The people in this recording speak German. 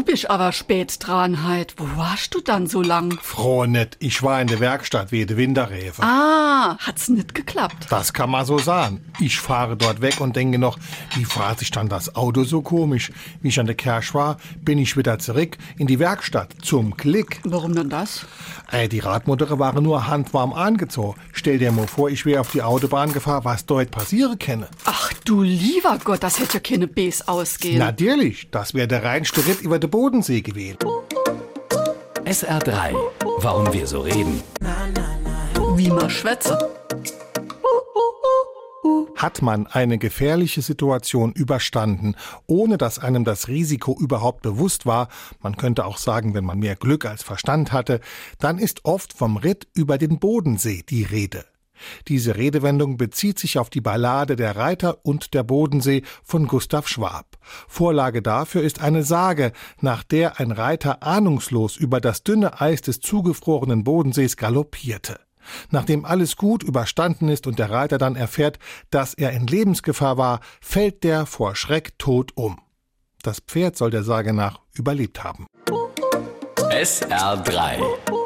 bist aber spät dran halt. Wo warst du dann so lang? Froh nicht, ich war in der Werkstatt wie die Winterräfe. Ah, hat's nicht geklappt. Das kann man so sagen. Ich fahre dort weg und denke noch, wie fahrt sich dann das Auto so komisch? Wie ich an der Kersch war, bin ich wieder zurück in die Werkstatt. Zum Klick. Warum denn das? Ey, die Radmotoren waren nur handwarm angezogen. Stell dir mal vor, ich wäre auf die Autobahn gefahren, was dort passieren könne. Ach du lieber Gott, das hätte ja keine Bs ausgehen. Natürlich, das wäre der reinste Ritt über den Bodensee gewesen. SR3. Warum wir so reden. Wie man schwätze. Hat man eine gefährliche Situation überstanden, ohne dass einem das Risiko überhaupt bewusst war, man könnte auch sagen, wenn man mehr Glück als Verstand hatte, dann ist oft vom Ritt über den Bodensee die Rede. Diese Redewendung bezieht sich auf die Ballade Der Reiter und der Bodensee von Gustav Schwab. Vorlage dafür ist eine Sage, nach der ein Reiter ahnungslos über das dünne Eis des zugefrorenen Bodensees galoppierte. Nachdem alles gut überstanden ist und der Reiter dann erfährt, dass er in Lebensgefahr war, fällt der vor Schreck tot um. Das Pferd soll der Sage nach überlebt haben. SR3.